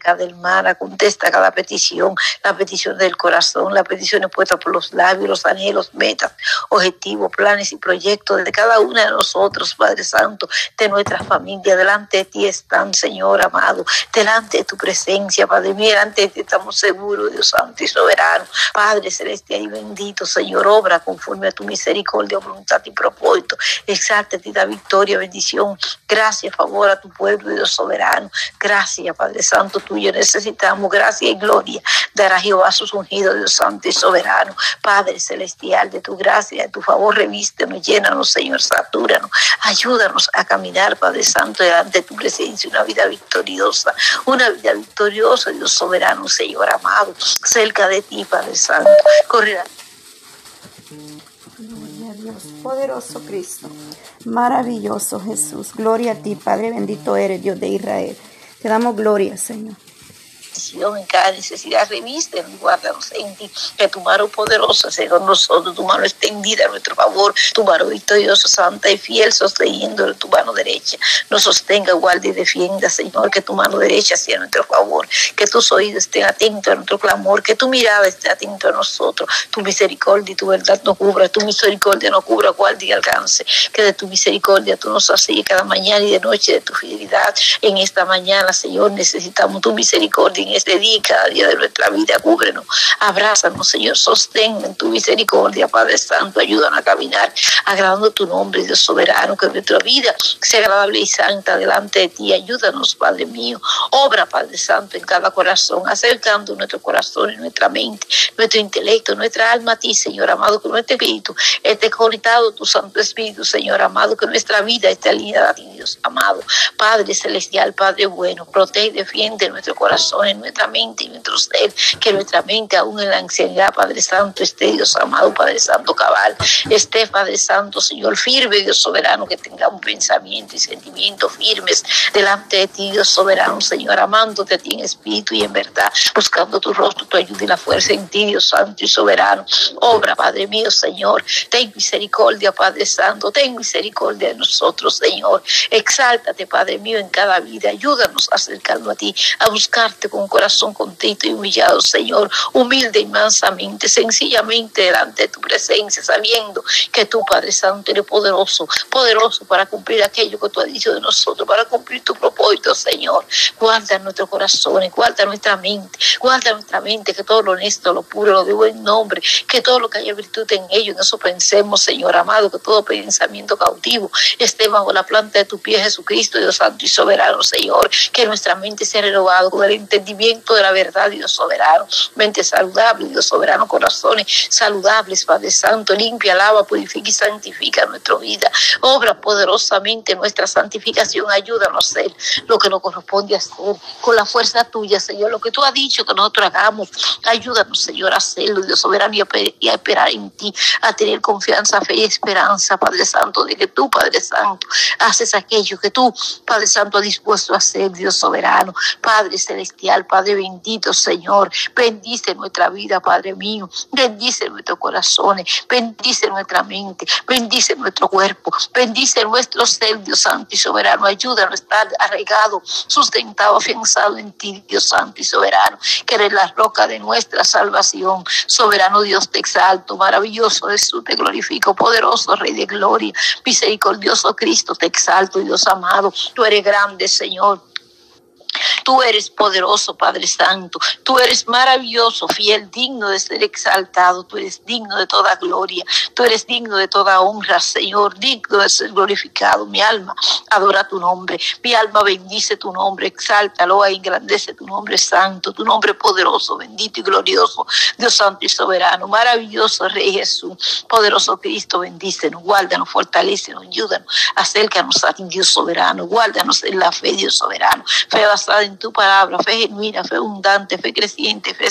cada hermana, contesta cada petición, la petición del corazón, las peticiones puestas por los labios, los anhelos, metas, objetivos, planes y proyectos de cada una de nosotros, Padre Santo, de nuestra familia. Delante de ti están, Señor amado, delante de tu presencia, Padre mío, delante de ti estamos seguros, Dios Santo y soberano. Padre celestial y bendito, Señor, obra conforme a tu misericordia, voluntad y propósito. Exalte y da victoria, bendición, gracias, favor a tu pueblo, Dios soberano. Gracias, Padre Santo, tuyo necesitamos. Gracias y gloria dará Jehová sus ungidos, Dios Santo y soberano. Padre celestial, de tu gracia, de tu favor, revístenos, llénanos, Señor, satúranos. Ayúdanos a caminar, Padre Santo, delante de tu presencia, una vida victoriosa, una vida victoriosa, Dios soberano, Señor amado, cerca de ti, Padre Santo. Correrá. Gloria a Dios, poderoso Cristo, maravilloso Jesús. Gloria a ti, Padre bendito eres, Dios de Israel. Te damos gloria, Señor en cada necesidad, reviste, guárdanos en ti, que tu mano poderosa con nosotros, tu mano extendida a nuestro favor, tu mano victoriosa, santa y fiel, sosteniendo tu mano derecha, nos sostenga, guarde y defienda, Señor, que tu mano derecha sea nuestro favor, que tus oídos estén atentos a nuestro clamor, que tu mirada esté atento a nosotros, tu misericordia y tu verdad nos cubra, tu misericordia nos cubra, guarde y alcance, que de tu misericordia tú nos haces cada mañana y de noche de tu fidelidad. En esta mañana, Señor, necesitamos tu misericordia este día, cada día de nuestra vida, cúbrenos, abrázanos, Señor, sostén en tu misericordia, Padre Santo, ayúdanos a caminar, agradando tu nombre, Dios soberano, que nuestra vida sea agradable y santa delante de ti, ayúdanos, Padre mío, obra, Padre Santo, en cada corazón, acercando nuestro corazón y nuestra mente, nuestro intelecto, nuestra alma a ti, Señor amado, que nuestro espíritu esté conectado tu Santo Espíritu, Señor amado, que nuestra vida esté alineada a ti, Dios amado, Padre celestial, Padre bueno, protege y defiende nuestro corazón, en nuestra mente y nuestro ser, que nuestra mente aún en la ancianidad, Padre Santo, esté Dios amado, Padre Santo cabal, esté Padre Santo, Señor firme, Dios soberano, que tengamos pensamiento y sentimientos firmes delante de ti, Dios soberano, Señor, amándote a ti en espíritu y en verdad, buscando tu rostro, tu ayuda y la fuerza en ti, Dios Santo y soberano. Obra, Padre mío, Señor, ten misericordia, Padre Santo, ten misericordia de nosotros, Señor. Exáltate, Padre mío, en cada vida, ayúdanos a acercarnos a ti, a buscarte con corazón contento y humillado, Señor, humilde y mansamente, sencillamente delante de tu presencia, sabiendo que tú, Padre Santo, eres poderoso, poderoso para cumplir aquello que tú has dicho de nosotros, para cumplir tu propósito, Señor. Guarda nuestros corazones, guarda nuestra mente, guarda nuestra mente, que todo lo honesto, lo puro, lo de buen nombre, que todo lo que haya virtud en ello, en eso pensemos, Señor amado, que todo pensamiento cautivo esté bajo la planta de tu pie, Jesucristo, Dios Santo y soberano, Señor, que nuestra mente sea renovada con el entendimiento de la verdad, Dios soberano, mente saludable, Dios soberano, corazones saludables, Padre Santo, limpia, lava, purifica y santifica nuestra vida. Obra poderosamente nuestra santificación, ayúdanos a hacer lo que nos corresponde hacer con la fuerza tuya, Señor, lo que tú has dicho que nosotros hagamos. Ayúdanos, Señor, a hacerlo, Dios soberano, y a, esperar en ti, a tener confianza, fe y esperanza, Padre Santo, de que tú, Padre Santo, haces aquello que tú, Padre Santo, has dispuesto a hacer, Dios soberano, Padre celestial, Padre bendito, Señor. Bendice nuestra vida, Padre mío. Bendice nuestros corazones. Bendice nuestra mente. Bendice nuestro cuerpo. Bendice nuestro ser, Dios Santo y soberano. Ayúdanos a estar arraigado, sustentado, afianzado en ti, Dios Santo y soberano. Que eres la roca de nuestra salvación. Soberano Dios, te exalto. Maravilloso Jesús, te glorifico. Poderoso Rey de gloria. Misericordioso Cristo, te exalto, Dios amado. Tú eres grande, Señor. Tú eres poderoso, Padre Santo. Tú eres maravilloso, fiel, digno de ser exaltado. Tú eres digno de toda gloria. Tú eres digno de toda honra, Señor. Digno de ser glorificado. Mi alma adora tu nombre. Mi alma bendice tu nombre. Exáltalo e engrandece tu nombre santo. Tu nombre poderoso, bendito y glorioso. Dios santo y soberano. Maravilloso Rey Jesús. Poderoso Cristo, bendícenos. Guárdanos, fortalecenos, ayúdanos. Acércanos a ti, Dios soberano. Guárdanos en la fe, Dios soberano. Fe basada en tu palabra, fe genuina, fe abundante, fe creciente, fe,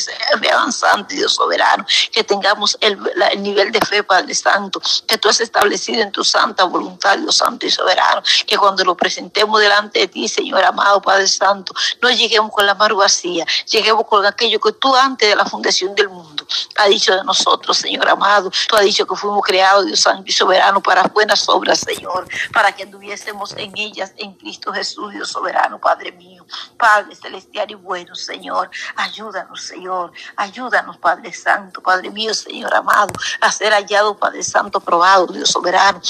avanzante, Dios soberano, que tengamos el, el, nivel de fe, Padre Santo, que tú has establecido en tu santa voluntad, Dios Santo y soberano, que cuando lo presentemos delante de ti, Señor amado, Padre Santo, no lleguemos con la mano vacía, lleguemos con aquello que tú antes de la fundación del mundo has dicho de nosotros, Señor amado, tú has dicho que fuimos creados, Dios Santo y soberano, para buenas obras, Señor, para que anduviésemos en ellas, en Cristo Jesús, Dios soberano, Padre mío. Padre Padre celestial y bueno, Señor. Ayúdanos, Señor. Ayúdanos, Padre Santo, Padre mío, Señor amado, a ser hallado, Padre Santo, probado, Dios soberano.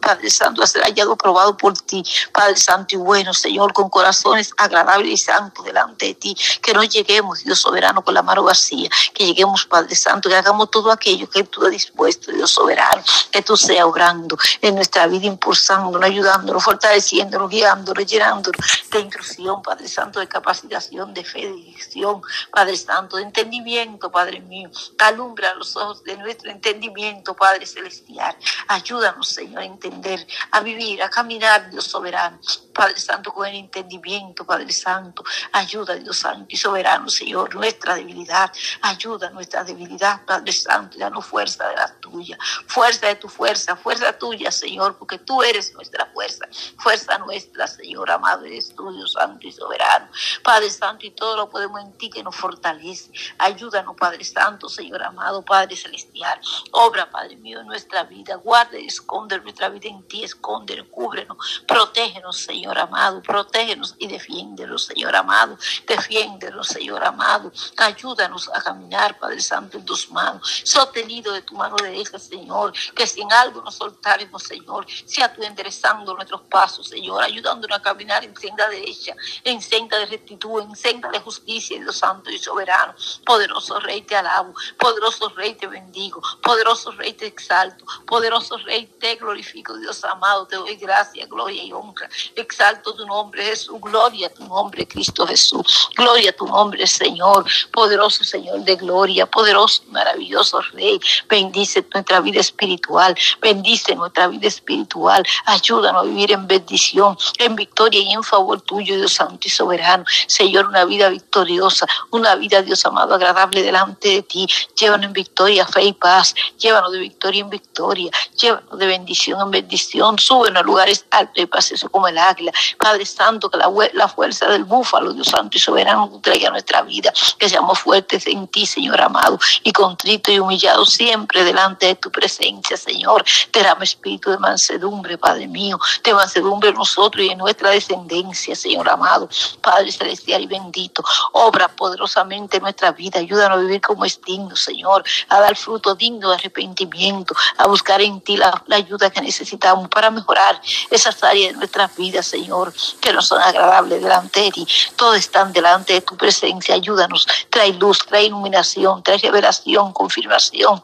Padre Santo, a ser hallado, probado por ti, Padre Santo y bueno, Señor, con corazones agradables y santos delante de ti. Que no lleguemos, Dios soberano, con la mano vacía. Que lleguemos, Padre Santo, que hagamos todo aquello que tú has dispuesto, Dios soberano. Que tú seas obrando en nuestra vida, impulsándonos, ayudándonos, fortaleciéndonos, guiándonos, llenándonos de intrusión, Padre Santo, de capacitación, de fe, de dirección, Padre Santo, de entendimiento, Padre mío. Alumbra los ojos de nuestro entendimiento, Padre Celestial. Ayúdanos, Señor, a entender, a vivir, a caminar, Dios soberano. Padre Santo, con el entendimiento, Padre Santo. Ayuda, Dios Santo y soberano, Señor, nuestra debilidad. Ayuda nuestra debilidad, Padre Santo, y danos fuerza de la tuya. Fuerza de tu fuerza, fuerza tuya, Señor, porque tú eres nuestra fuerza. Fuerza nuestra, Señor, amado, eres Dios Santo y soberano. Padre Santo, y todo lo podemos en ti que nos fortalece. Ayúdanos, Padre Santo, Señor amado, Padre Celestial. Obra, Padre mío, en nuestra vida. Guarda y esconde nuestra vida en ti. Escóndenos, cúbrenos, protégenos, Señor. Señor amado. Protégenos y defiéndenos, Señor amado. Defiéndenos, Señor amado. Ayúdanos a caminar, Padre Santo, en tus manos. Sostenido de tu mano derecha, Señor. Que sin algo nos soltaremos, Señor. Sea tú enderezando nuestros pasos, Señor. Ayudándonos a caminar en senda derecha, en senda de rectitud, en senda de justicia, Dios Santo y soberano. Poderoso Rey, te alabo. Poderoso Rey, te bendigo. Poderoso Rey, te exalto. Poderoso Rey, te glorifico, Dios amado. Te doy gracia, gloria y honra exalto tu nombre, Jesús. Gloria a tu nombre, Cristo Jesús. Gloria a tu nombre, Señor. Poderoso Señor de gloria, poderoso, maravilloso Rey. Bendice nuestra vida espiritual. Bendice nuestra vida espiritual. Ayúdanos a vivir en bendición, en victoria y en favor tuyo, Dios Santo y soberano. Señor, una vida victoriosa, una vida, Dios amado, agradable delante de ti. Llévanos en victoria, fe y paz. Llévanos de victoria en victoria. Llévanos de bendición en bendición. Súbenos a lugares altos y pases como el águila Padre Santo, que la, fuerza del búfalo, Dios Santo y soberano, traiga nuestra vida, que seamos fuertes en ti, Señor amado, y contrito y humillado siempre delante de tu presencia, Señor. Te damos espíritu de mansedumbre, Padre mío, de mansedumbre en nosotros y en nuestra descendencia, Señor amado, Padre celestial y bendito. Obra poderosamente en nuestra vida, ayúdanos a vivir como es digno, Señor, a dar fruto digno de arrepentimiento, a buscar en ti la, la ayuda que necesitamos para mejorar esas áreas de nuestras vidas, Señor, que no son agradables delante de ti. Todos están delante de tu presencia. Ayúdanos. Trae luz, trae iluminación, trae revelación, confirmación.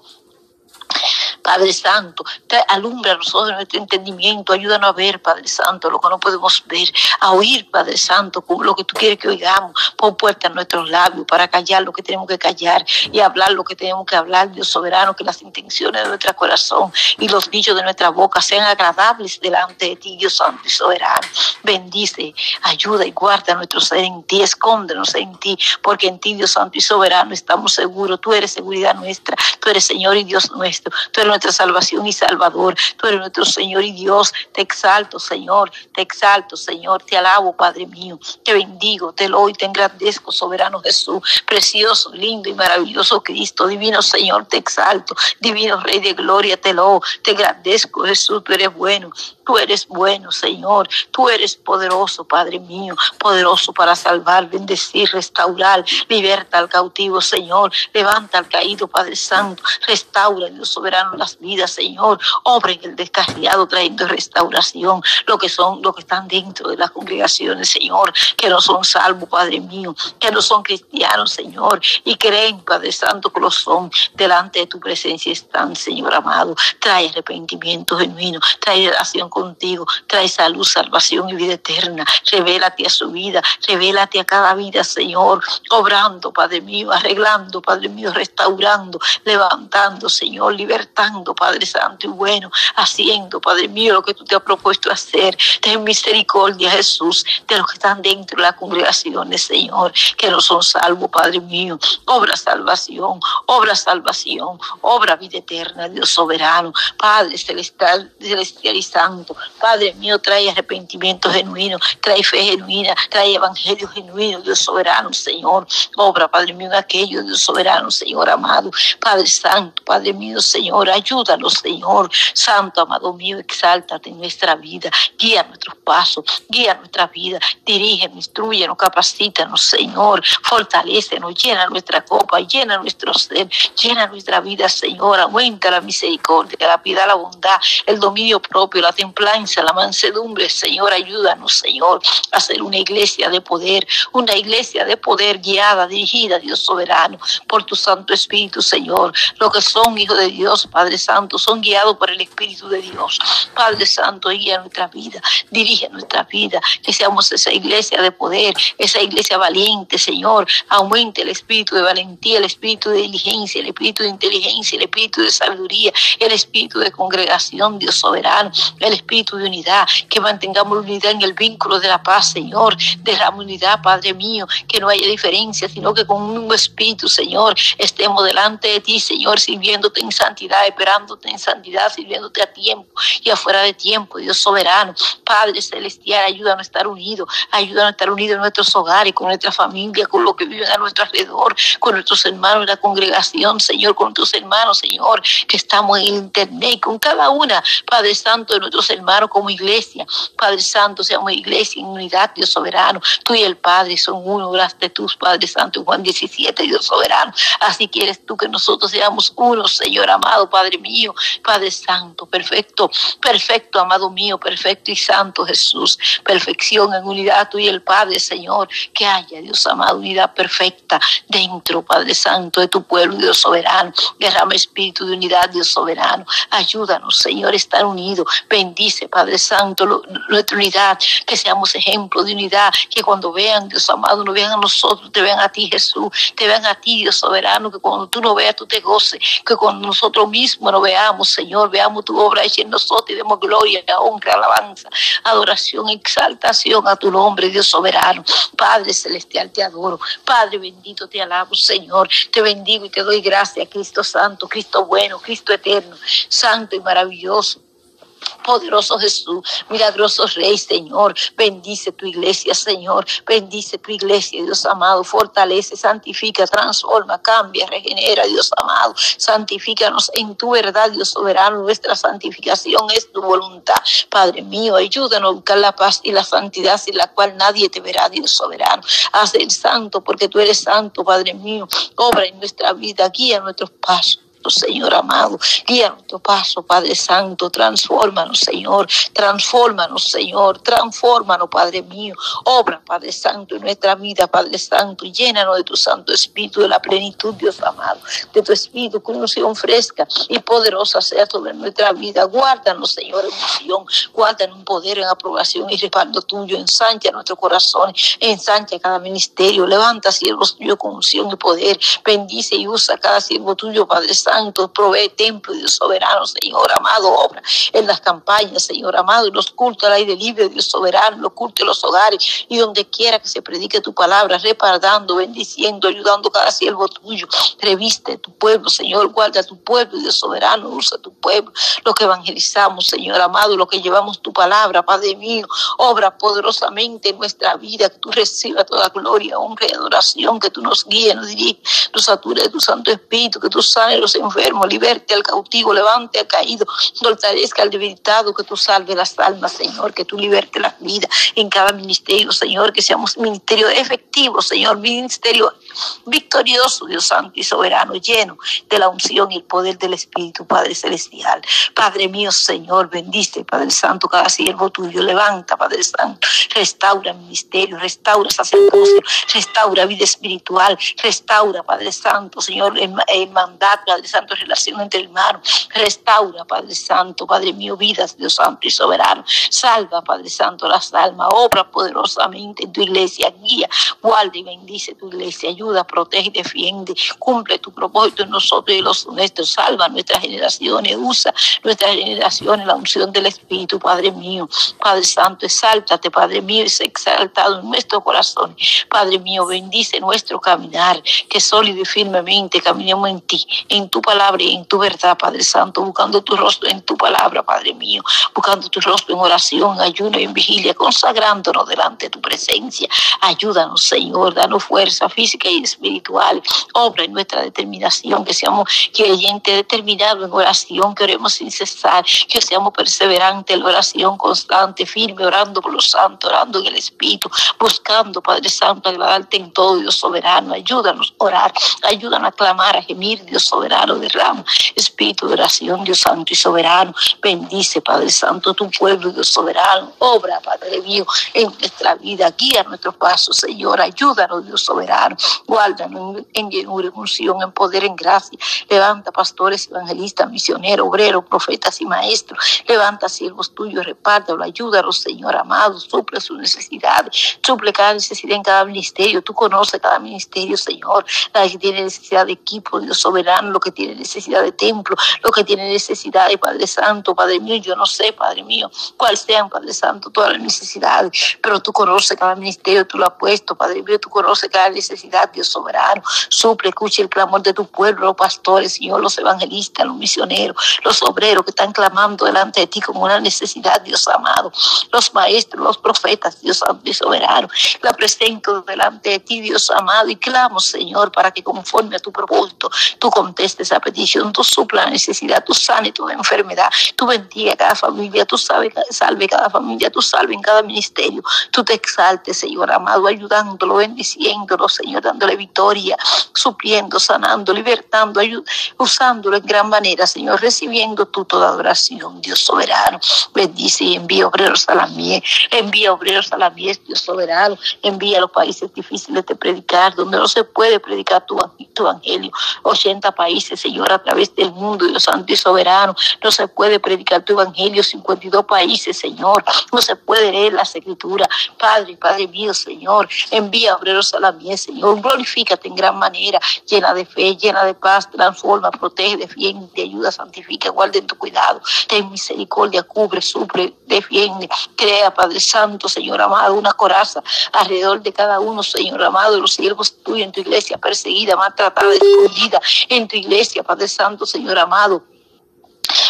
Padre Santo, alumbra a nosotros nuestro entendimiento, ayúdanos a ver, Padre Santo, lo que no podemos ver, a oír, Padre Santo, lo que tú quieres que oigamos, pon puerta en nuestros labios para callar lo que tenemos que callar y hablar lo que tenemos que hablar, Dios soberano, que las intenciones de nuestro corazón y los dichos de nuestra boca sean agradables delante de ti, Dios Santo y soberano. Bendice, ayuda y guarda nuestro ser en ti, escóndenos en ti, porque en ti, Dios Santo y soberano, estamos seguros, tú eres seguridad nuestra, tú eres Señor y Dios nuestro, tú eres nuestra salvación y salvador. Tú eres nuestro Señor y Dios. Te exalto, Señor. Te exalto, Señor. Te alabo, Padre mío. Te bendigo, te lo y te engrandezco, soberano Jesús. Precioso, lindo y maravilloso Cristo. Divino Señor, te exalto. Divino Rey de gloria, te lo te engrandezco, Jesús. Tú eres bueno. Tú eres bueno, Señor. Tú eres poderoso, Padre mío. Poderoso para salvar, bendecir, restaurar. Liberta al cautivo, Señor. Levanta al caído, Padre Santo. Restaura, Dios soberano, las vidas, Señor. Obra en el descarriado, trayendo restauración. Lo que son, lo que están dentro de las congregaciones, Señor. Que no son salvos, Padre mío. Que no son cristianos, Señor. Y creen, Padre Santo, que lo son. Delante de tu presencia están, Señor amado. Trae arrepentimiento genuino. Trae relación contigo. Trae salud, salvación y vida eterna. Revélate a su vida. Revélate a cada vida, Señor. Obrando, Padre mío. Arreglando, Padre mío. Restaurando. Levantando, Señor. Libertando, Padre Santo y bueno. Haciendo, Padre mío, lo que tú te has propuesto hacer. Ten misericordia, Jesús, de los que están dentro de las congregaciones, Señor. Que no son salvos, Padre mío. Obra salvación. Obra salvación. Obra vida eterna, Dios soberano. Padre celestial, celestial y santo. Padre mío, trae arrepentimiento genuino, trae fe genuina, trae evangelio genuino, Dios soberano, Señor. Obra, Padre mío, aquello, Dios soberano, Señor amado. Padre Santo, Padre mío, Señor, Ayúdanos, Señor. Santo, amado mío, exáltate en nuestra vida. Guía nuestros pasos, guía nuestra vida. Dirígenos, instruyenos, capacítanos, Señor. Fortalécenos, llena nuestra copa, llena nuestro ser, llena nuestra vida, Señor. Aumenta la misericordia, la piedad, la bondad, el dominio propio, la templanza, la mansedumbre, Señor. Ayúdanos, Señor, a ser una iglesia de poder, una iglesia de poder guiada, dirigida, Dios soberano, por tu Santo Espíritu, Señor. Los que son hijos de Dios, Padre Santo, son guiados por el Espíritu de Dios. Padre Santo, guía nuestra vida, dirige nuestra vida, que seamos esa iglesia de poder, esa iglesia valiente, Señor. Aumente el espíritu de valentía, el espíritu de diligencia, el espíritu de inteligencia, el espíritu de sabiduría, el espíritu de congregación, Dios soberano, el espíritu de unidad, que mantengamos unidad en el vínculo de la paz, Señor. De la unidad, Padre mío, que no haya diferencia, sino que con un espíritu, Señor, estemos delante de ti, Señor, sirviéndote en santidad, esperándote en santidad, sirviéndote a tiempo y afuera de tiempo, Dios soberano. Padre celestial, ayúdanos a estar unidos, ayúdanos a estar unidos en nuestros hogares, con nuestra familia, con los que viven a nuestro alrededor, con nuestros hermanos en la congregación, Señor, con nuestros hermanos, Señor, que estamos en internet, con cada una, Padre Santo, de nuestros hermanos como iglesia. Padre Santo, seamos iglesia en unidad, Dios soberano. Tú y el Padre son uno, gracias a tus Padre Santo, Juan 17, Dios soberano. Así quieres tú que nosotros seamos uno, Señor amado, Padre mío, Padre Santo, perfecto, perfecto, amado mío, perfecto y santo Jesús. Perfección en unidad tú y el Padre, Señor, que haya, Dios amado, unidad perfecta dentro, Padre Santo, de tu pueblo, Dios soberano. Derrama espíritu de unidad, Dios soberano. Ayúdanos, Señor, estar unidos. Bendice, Padre Santo, nuestra unidad, que seamos ejemplo de unidad, que cuando vean, Dios amado, no vean a nosotros, te vean a ti, Jesús, te vean a ti, Dios soberano, que cuando tú no veas, tú te goces, que cuando nosotros mismos no veamos, Señor, veamos tu obra hecha en nosotros y demos gloria, honra, alabanza, adoración, exaltación a tu nombre, Dios soberano. Padre celestial, te adoro. Padre bendito, te alabo, Señor. Te bendigo y te doy gracias, Cristo Santo, Cristo bueno, Cristo eterno, santo y maravilloso. Poderoso Jesús, milagroso Rey, Señor, bendice tu iglesia, Señor, bendice tu iglesia, Dios amado, fortalece, santifica, transforma, cambia, regenera, Dios amado, santifícanos en tu verdad, Dios soberano, nuestra santificación es tu voluntad, Padre mío, ayúdanos a buscar la paz y la santidad sin la cual nadie te verá, Dios soberano, haz el santo porque tú eres santo, Padre mío, obra en nuestra vida, guía nuestros pasos. Señor amado. Guía nuestro paso, Padre Santo. Transfórmanos, Señor. Transfórmanos, Señor. Transfórmanos, Padre mío. Obra, Padre Santo, en nuestra vida, Padre Santo. Llénanos de tu Santo Espíritu, de la plenitud, Dios amado. De tu Espíritu, con unción fresca y poderosa sea sobre nuestra vida. Guárdanos, Señor, en unción. Guárdanos en poder, en aprobación y respaldo tuyo. Ensancha nuestro corazón. Ensancha cada ministerio. Levanta siervos tuyos con unción y poder. Bendice y usa cada siervo tuyo, Padre Santo Santo, provee templo, Dios soberano, Señor amado, obra en las campañas, Señor amado, y los cultos al aire libre, Dios soberano, los cultos en los hogares y donde quiera que se predique tu palabra, reparando, bendiciendo, ayudando cada siervo tuyo. Reviste tu pueblo, Señor, guarda tu pueblo, Dios soberano, usa tu pueblo, lo que evangelizamos, Señor amado, lo que llevamos tu palabra, Padre mío, obra poderosamente en nuestra vida, que tú recibas toda gloria, honra y adoración, que tú nos guíes, nos diriges, nos satures de tu Santo Espíritu, que tú sanes los enfermo, liberte al cautivo, levante al caído, fortalezca al debilitado, que tú salve las almas, Señor, que tú liberte la vida en cada ministerio, Señor, que seamos ministerio efectivo, Señor, ministerio victorioso, Dios Santo y soberano, lleno de la unción y el poder del Espíritu, Padre Celestial. Padre mío, Señor, bendice, Padre Santo, cada siervo tuyo, levanta, Padre Santo, restaura ministerio, restaura sacerdocio, restaura vida espiritual, restaura, Padre Santo, Señor, el, mandato, Padre Santo, relación entre hermanos, restaura, Padre Santo, Padre mío, vidas, Dios Santo y soberano, salva, Padre Santo, las almas, obra poderosamente en tu iglesia, guía, guarda y bendice tu iglesia, ayuda, protege y defiende. Cumple tu propósito en nosotros y los nuestros. Salva nuestras generaciones. Usa nuestras generaciones, la unción del Espíritu, Padre mío. Padre Santo, exáltate, Padre mío, es exaltado en nuestro corazón. Padre mío, bendice nuestro caminar, que sólido y firmemente caminemos en ti, en tu palabra y en tu verdad, Padre Santo, buscando tu rostro en tu palabra, Padre mío, buscando tu rostro en oración, ayuno y en vigilia, consagrándonos delante de tu presencia. Ayúdanos, Señor, danos fuerza física y leyes espirituales. Obra en nuestra determinación, que seamos creyentes determinados en oración, que oremos sin cesar, que seamos perseverantes en la oración constante, firme, orando por los santos, orando en el Espíritu, buscando, Padre Santo, agradarte en todo, Dios soberano. Ayúdanos a orar, ayúdanos a clamar, a gemir, Dios soberano, derrama espíritu de oración, Dios Santo y soberano. Bendice, Padre Santo, tu pueblo, Dios soberano. Obra, Padre mío, en nuestra vida, guía nuestros pasos, Señor. Ayúdanos, Dios soberano. Guárdanos en llenura, en unción, en poder, en gracia. Levanta pastores, evangelistas, misioneros, obreros, profetas y maestros. Levanta siervos tuyos, repártelo, ayúdalos, Señor amado. Suple sus necesidades, suple cada necesidad en cada ministerio. Tú conoces cada ministerio, Señor. La que tiene necesidad de equipo, Dios soberano, lo que tiene necesidad de templo, lo que tiene necesidad de Padre Santo, Padre mío. Yo no sé, Padre mío, cuál sean, Padre Santo, todas las necesidades, pero tú conoces cada ministerio, tú lo has puesto, Padre mío, tú conoces cada necesidad, Dios soberano. Suple, escuche el clamor de tu pueblo, los pastores, Señor, los evangelistas, los misioneros, los obreros que están clamando delante de ti como una necesidad, Dios amado. Los maestros, los profetas, Dios santo y soberano. La presento delante de ti, Dios amado, y clamo, Señor, para que conforme a tu propósito, tú contestes esa petición, tú supla la necesidad, tú sane toda enfermedad, tú bendiga cada familia, tú salve, salve cada familia, tú salve en cada ministerio, tú te exaltes, Señor amado, ayudándolo, bendiciéndolo, Señor, dándole victoria, supliendo, sanando, libertando, usándolo en gran manera, Señor, recibiendo tú toda adoración, Dios soberano, bendice y envía obreros a la mies, envía obreros a la mies, Dios soberano, envía a los países difíciles de predicar, donde no se puede predicar tu, tu evangelio, 80 países, Señor, a través del Dios santo y soberano, no se puede predicar tu evangelio, 52 países, Señor, no se puede leer las escrituras, Padre, Padre mío, Señor, envía obreros a la mies, Señor, glorifícate en gran manera, llena de fe, llena de paz, transforma, protege, defiende, ayuda, santifica, guarda en tu cuidado, ten misericordia, cubre, suple, defiende, crea, Padre Santo, Señor amado, una coraza alrededor de cada uno, Señor amado, los siervos tuyos en tu iglesia perseguida, maltratada, escondida en tu iglesia, Padre Santo, Señor amado.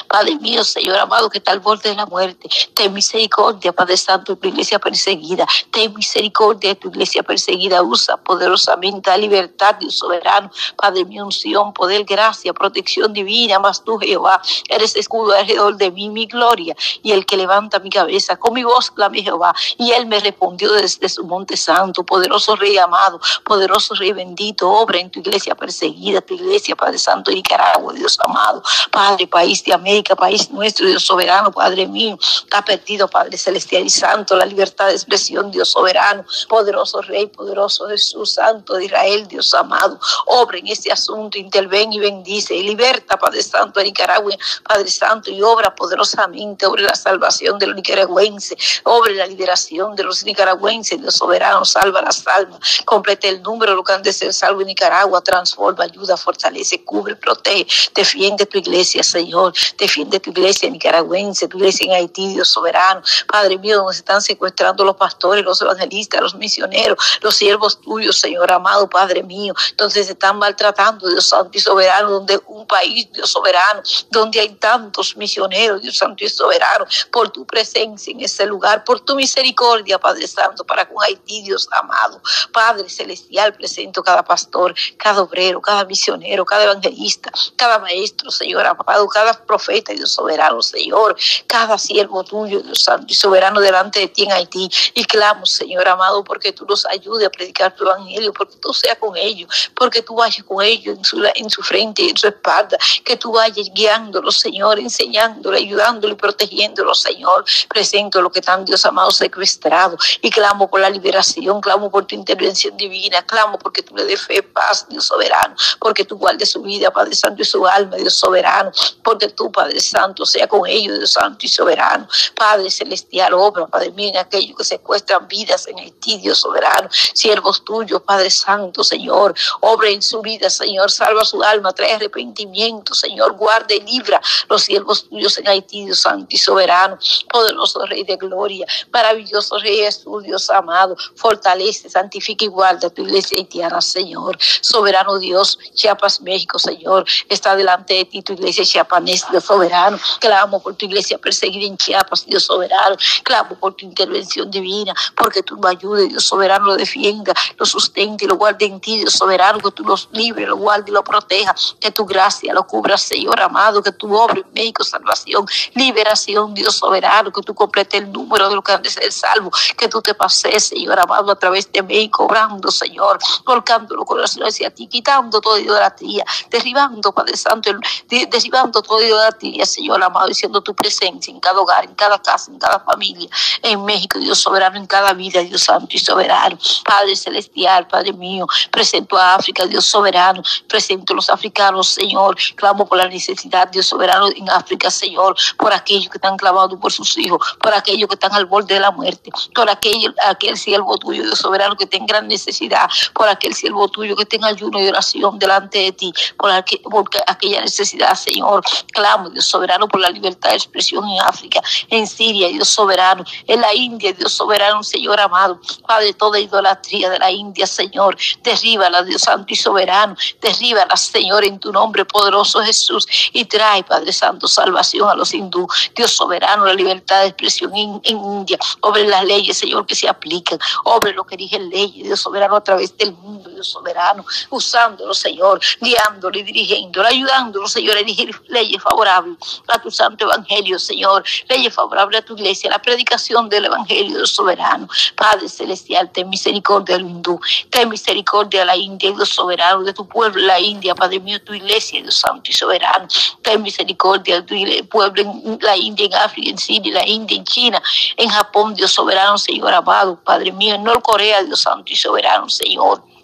Padre mío, Señor amado, que está al borde de la muerte. Ten misericordia, Padre Santo, de tu iglesia perseguida. Ten misericordia de tu iglesia perseguida. Usa poderosamente la libertad, Dios soberano. Padre mío, unción, poder, gracia, protección divina. Mas tú, Jehová, eres escudo alrededor de mí, mi gloria. Y el que levanta mi cabeza, con mi voz clamé Jehová. Y él me respondió desde su monte santo. Poderoso Rey amado, poderoso Rey bendito, obra en tu iglesia perseguida, tu iglesia, Padre Santo, de Nicaragua, Dios amado. Padre, país de América, país nuestro, Dios soberano, Padre mío, ha perdido, Padre celestial y santo, la libertad de expresión, Dios soberano, poderoso Rey, poderoso Jesús, Santo de Israel, Dios amado, obra en este asunto, interven y bendice y liberta, Padre Santo, a Nicaragua, Padre Santo, y obra poderosamente, obra la salvación de los nicaragüenses, obra la liberación de los nicaragüenses, Dios soberano, salva las almas, complete el número, lo que han de ser salvo en Nicaragua, transforma, ayuda, fortalece, cubre, protege, defiende tu iglesia, Señor, defiende tu iglesia nicaragüense, tu iglesia en Haití, Dios soberano. Padre mío, donde se están secuestrando los pastores, los evangelistas, los misioneros, los siervos tuyos, Señor amado, Padre mío, donde se están maltratando, Dios santo y soberano, donde un país, Dios soberano, donde hay tantos misioneros, Dios santo y soberano, por tu presencia en ese lugar, por tu misericordia, Padre Santo, para con Haití, Dios amado. Padre celestial, presento cada pastor, cada obrero, cada misionero, cada evangelista, cada maestro, Señor amado, cada profeta, Dios soberano, Señor, cada siervo tuyo, Dios santo y soberano delante de ti en Haití. Y clamo, Señor amado, porque tú los ayudes a predicar tu evangelio, porque tú seas con ellos, porque tú vayas con ellos en su, en su frente y en su espalda, que tú vayas guiándolos, Señor, enseñándolos, ayudándolos y protegiéndolos, Señor. Presento lo que están, Dios amado, secuestrado y clamo por la liberación, clamo por tu intervención divina, clamo porque tú le des fe, paz, Dios soberano, porque tú guardes su vida, Padre Santo, y su alma, Dios soberano, porque tú, Padre Santo, sea con ellos, Dios Santo y soberano. Padre Celestial, obra, Padre mío, en aquellos que secuestran vidas en Haití, Dios soberano. Siervos tuyos, Padre Santo, Señor, obra en su vida, Señor, salva su alma, trae arrepentimiento, Señor, guarda y libra los siervos tuyos en Haití, Dios Santo y soberano. Poderoso Rey de gloria, maravilloso Rey Jesús, Dios amado, fortalece, santifica y guarda tu iglesia haitiana, Señor. Soberano Dios, Chiapas, México, Señor, está delante de ti tu iglesia chiapanesa, Dios soberano. Clamo por tu iglesia perseguida en Chiapas, Dios soberano. Clamo por tu intervención divina, porque tú me ayudes, Dios soberano, lo defienda, lo sustente y lo guarde en ti, Dios soberano, que tú los libres, lo guarde y lo proteja, que tu gracia lo cubra, Señor amado, que tu obra en México, salvación, liberación, Dios soberano, que tú complete el número de los que han de ser salvos, que tú te pases, Señor amado, a través de México, obrando, Señor, colocando los corazones hacia ti, quitando toda idolatría, derribando, Padre Santo, derribando toda idolatría, Señor amado, diciendo tu presencia en cada hogar, en cada casa, en cada familia, en México, Dios soberano, en cada vida, Dios santo y soberano. Padre celestial, Padre mío, presento a África, Dios soberano, presento a los africanos, Señor, clamo por la necesidad, Dios soberano, en África, Señor, por aquellos que están clamados por sus hijos, por aquellos que están al borde de la muerte, por aquel, aquel siervo tuyo, Dios soberano, que tenga gran necesidad, por aquel siervo tuyo que tenga ayuno y oración delante de ti, por, por aquella necesidad, Señor, clamo, Dios soberano, por la libertad de expresión en África, en Siria, Dios soberano, en la India, Dios soberano, Señor amado, Padre, toda idolatría de la India, Señor, derríbala, Dios santo y soberano, derríbala, Señor, en tu nombre poderoso Jesús, y trae, Padre Santo, salvación a los hindú, Dios soberano, la libertad de expresión en, India, obre las leyes, Señor, que se aplican, obre lo que dije leyes, Dios soberano, a través del mundo, Dios soberano, usándolo, Señor, guiándolo y dirigiéndolo, ayudándolo, Señor, a elegir leyes favorables a tu santo evangelio, Señor, leyes favorables a tu iglesia, la predicación del evangelio, Dios soberano, Padre celestial, ten misericordia del hindú, ten misericordia de la India, Dios soberano, de tu pueblo, la India, Padre mío, tu iglesia, Dios santo y soberano, ten misericordia de tu pueblo en la India, en África, en Siria, la India, en China, en Japón, Dios soberano, Señor amado, Padre mío, en Norcorea, Dios santo y soberano, Señor.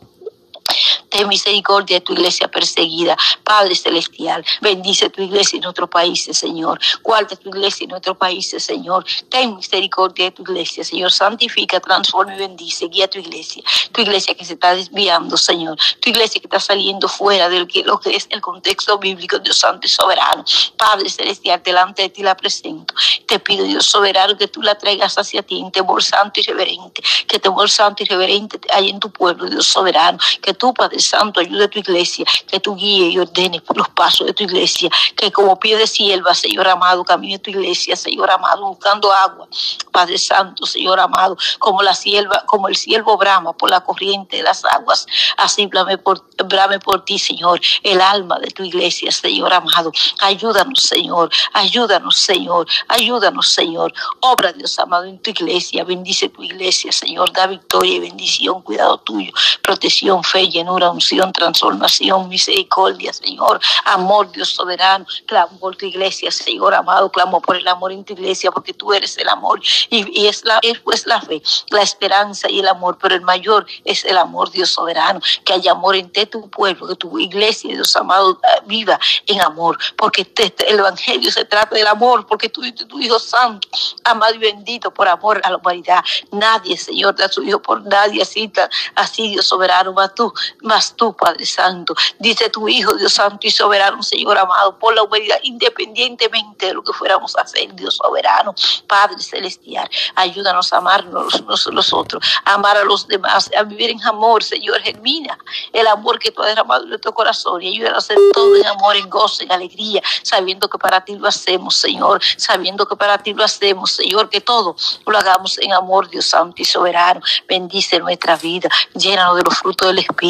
Ten misericordia de tu iglesia perseguida. Padre Celestial, bendice tu iglesia en nuestros países, Señor. Guarda tu iglesia en nuestros países, Señor. Ten misericordia de tu iglesia, Señor. Santifica, transforma y bendice. Guía tu iglesia. Tu iglesia que se está desviando, Señor. Tu iglesia que está saliendo fuera de lo que es el contexto bíblico, Dios Santo y Soberano. Padre Celestial, delante de ti la presento. Te pido, Dios Soberano, que tú la traigas hacia ti en temor santo y reverente. Que temor santo y reverente hay en tu pueblo, Dios Soberano. Que tú, Padre Santo, ayude a tu iglesia, que tú guíe y ordene los pasos de tu iglesia, que como pie de sierva, Señor amado, camine tu iglesia, Señor amado, buscando agua, Padre Santo, Señor amado, como la sierva, como el siervo brama por la corriente de las aguas, así brame por, brame por ti, Señor, el alma de tu iglesia, Señor amado, ayúdanos, Señor, ayúdanos, Señor, ayúdanos, Señor, obra Dios amado en tu iglesia, bendice tu iglesia, Señor, da victoria y bendición, cuidado tuyo, protección, fe, llenura, unción, transformación, misericordia, Señor, amor, Dios soberano. Clamo por tu iglesia, Señor amado, clamo por el amor en tu iglesia, porque tú eres el amor. Y, es, la, es pues la fe, la esperanza y el amor, pero el mayor es el amor, Dios soberano, que haya amor entre tu pueblo, que tu iglesia, Dios amado, viva en amor, porque el evangelio se trata del amor, porque tú y tu Hijo Santo, amado y bendito por amor a la humanidad. Nadie, Señor, da su Hijo por nadie, así, así Dios soberano, más tú, más tú, Padre Santo. Dice tu Hijo, Dios Santo y soberano, Señor amado, por la humanidad, independientemente de lo que fuéramos a hacer, Dios soberano, Padre celestial. Ayúdanos a amarnos unos a los otros, a amar a los demás, a vivir en amor, Señor, germina el amor que tú has derramado en nuestro corazón y ayúdanos a hacer todo en amor, en gozo, en alegría, sabiendo que para ti lo hacemos, Señor, sabiendo que para ti lo hacemos, Señor, que todo lo hagamos en amor, Dios Santo y soberano. Bendice nuestra vida, llénanos de los frutos del Espíritu.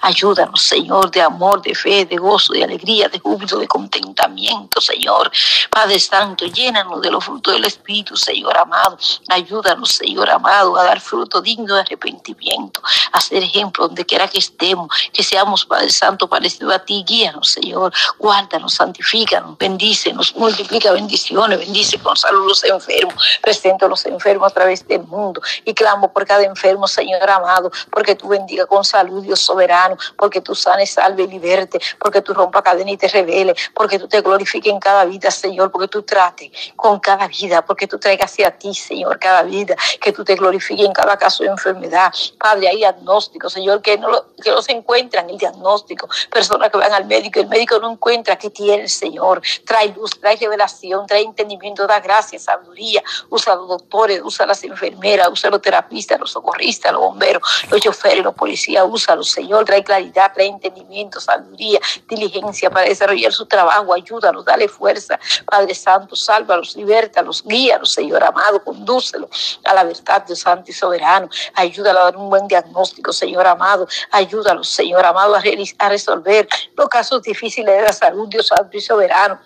Ayúdanos, Señor, de amor, de fe, de gozo, de alegría, de júbilo, de contentamiento, Señor. Padre Santo, llénanos de los frutos del Espíritu, Señor amado. Ayúdanos, Señor amado, a dar fruto digno de arrepentimiento, a ser ejemplo donde quiera que estemos, que seamos, Padre Santo, parecido a ti. Guíanos, Señor. Guárdanos, santifícanos, bendícenos, multiplica bendiciones, bendice con salud los enfermos. Presento a los enfermos a través del mundo y clamo por cada enfermo, Señor amado, porque tú bendiga con salud, Dios soberano, porque tú sanes, salve y liberte, porque tú rompa cadena y te revele, porque tú te glorifiques en cada vida, Señor, porque tú trates con cada vida, porque tú traigas hacia ti, Señor, cada vida, que tú te glorifiques en cada caso de enfermedad. Padre, hay diagnóstico, Señor, que no, que no se encuentran el diagnóstico, personas que van al médico, el médico no encuentra qué tiene Señor, trae luz, trae revelación, trae entendimiento, da gracia, sabiduría, usa a los doctores, usa a las enfermeras, usa a los terapistas, los socorristas, los bomberos, los choferes, los policías, usa a los Señor, trae claridad, trae entendimiento, sabiduría, diligencia para desarrollar su trabajo. Ayúdanos, dale fuerza. Padre Santo, sálvalos, libértalos, guíalos, Señor amado, condúcelos a la verdad, Dios Santo y soberano. Ayúdalo a dar un buen diagnóstico, Señor amado. Ayúdalos, Señor amado, a, a resolver los casos difíciles de la salud, Dios Santo y soberano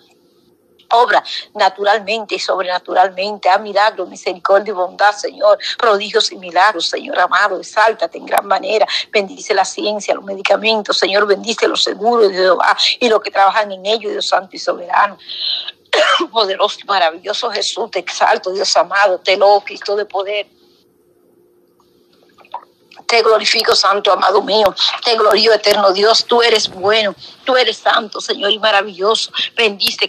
obra naturalmente y sobrenaturalmente. A milagros, misericordia y bondad, Señor. Prodigios y milagros, Señor amado. Exáltate en gran manera. Bendice la ciencia, los medicamentos, Señor. Bendice los seguros de Jehová y los que trabajan en ellos, Dios Santo y Soberano. Poderoso y maravilloso Jesús, te exalto, Dios amado, te lo, Cristo de poder. Te glorifico, Santo amado mío. Te glorio, eterno Dios. Tú eres bueno. Tú eres santo, Señor, y maravilloso. Bendice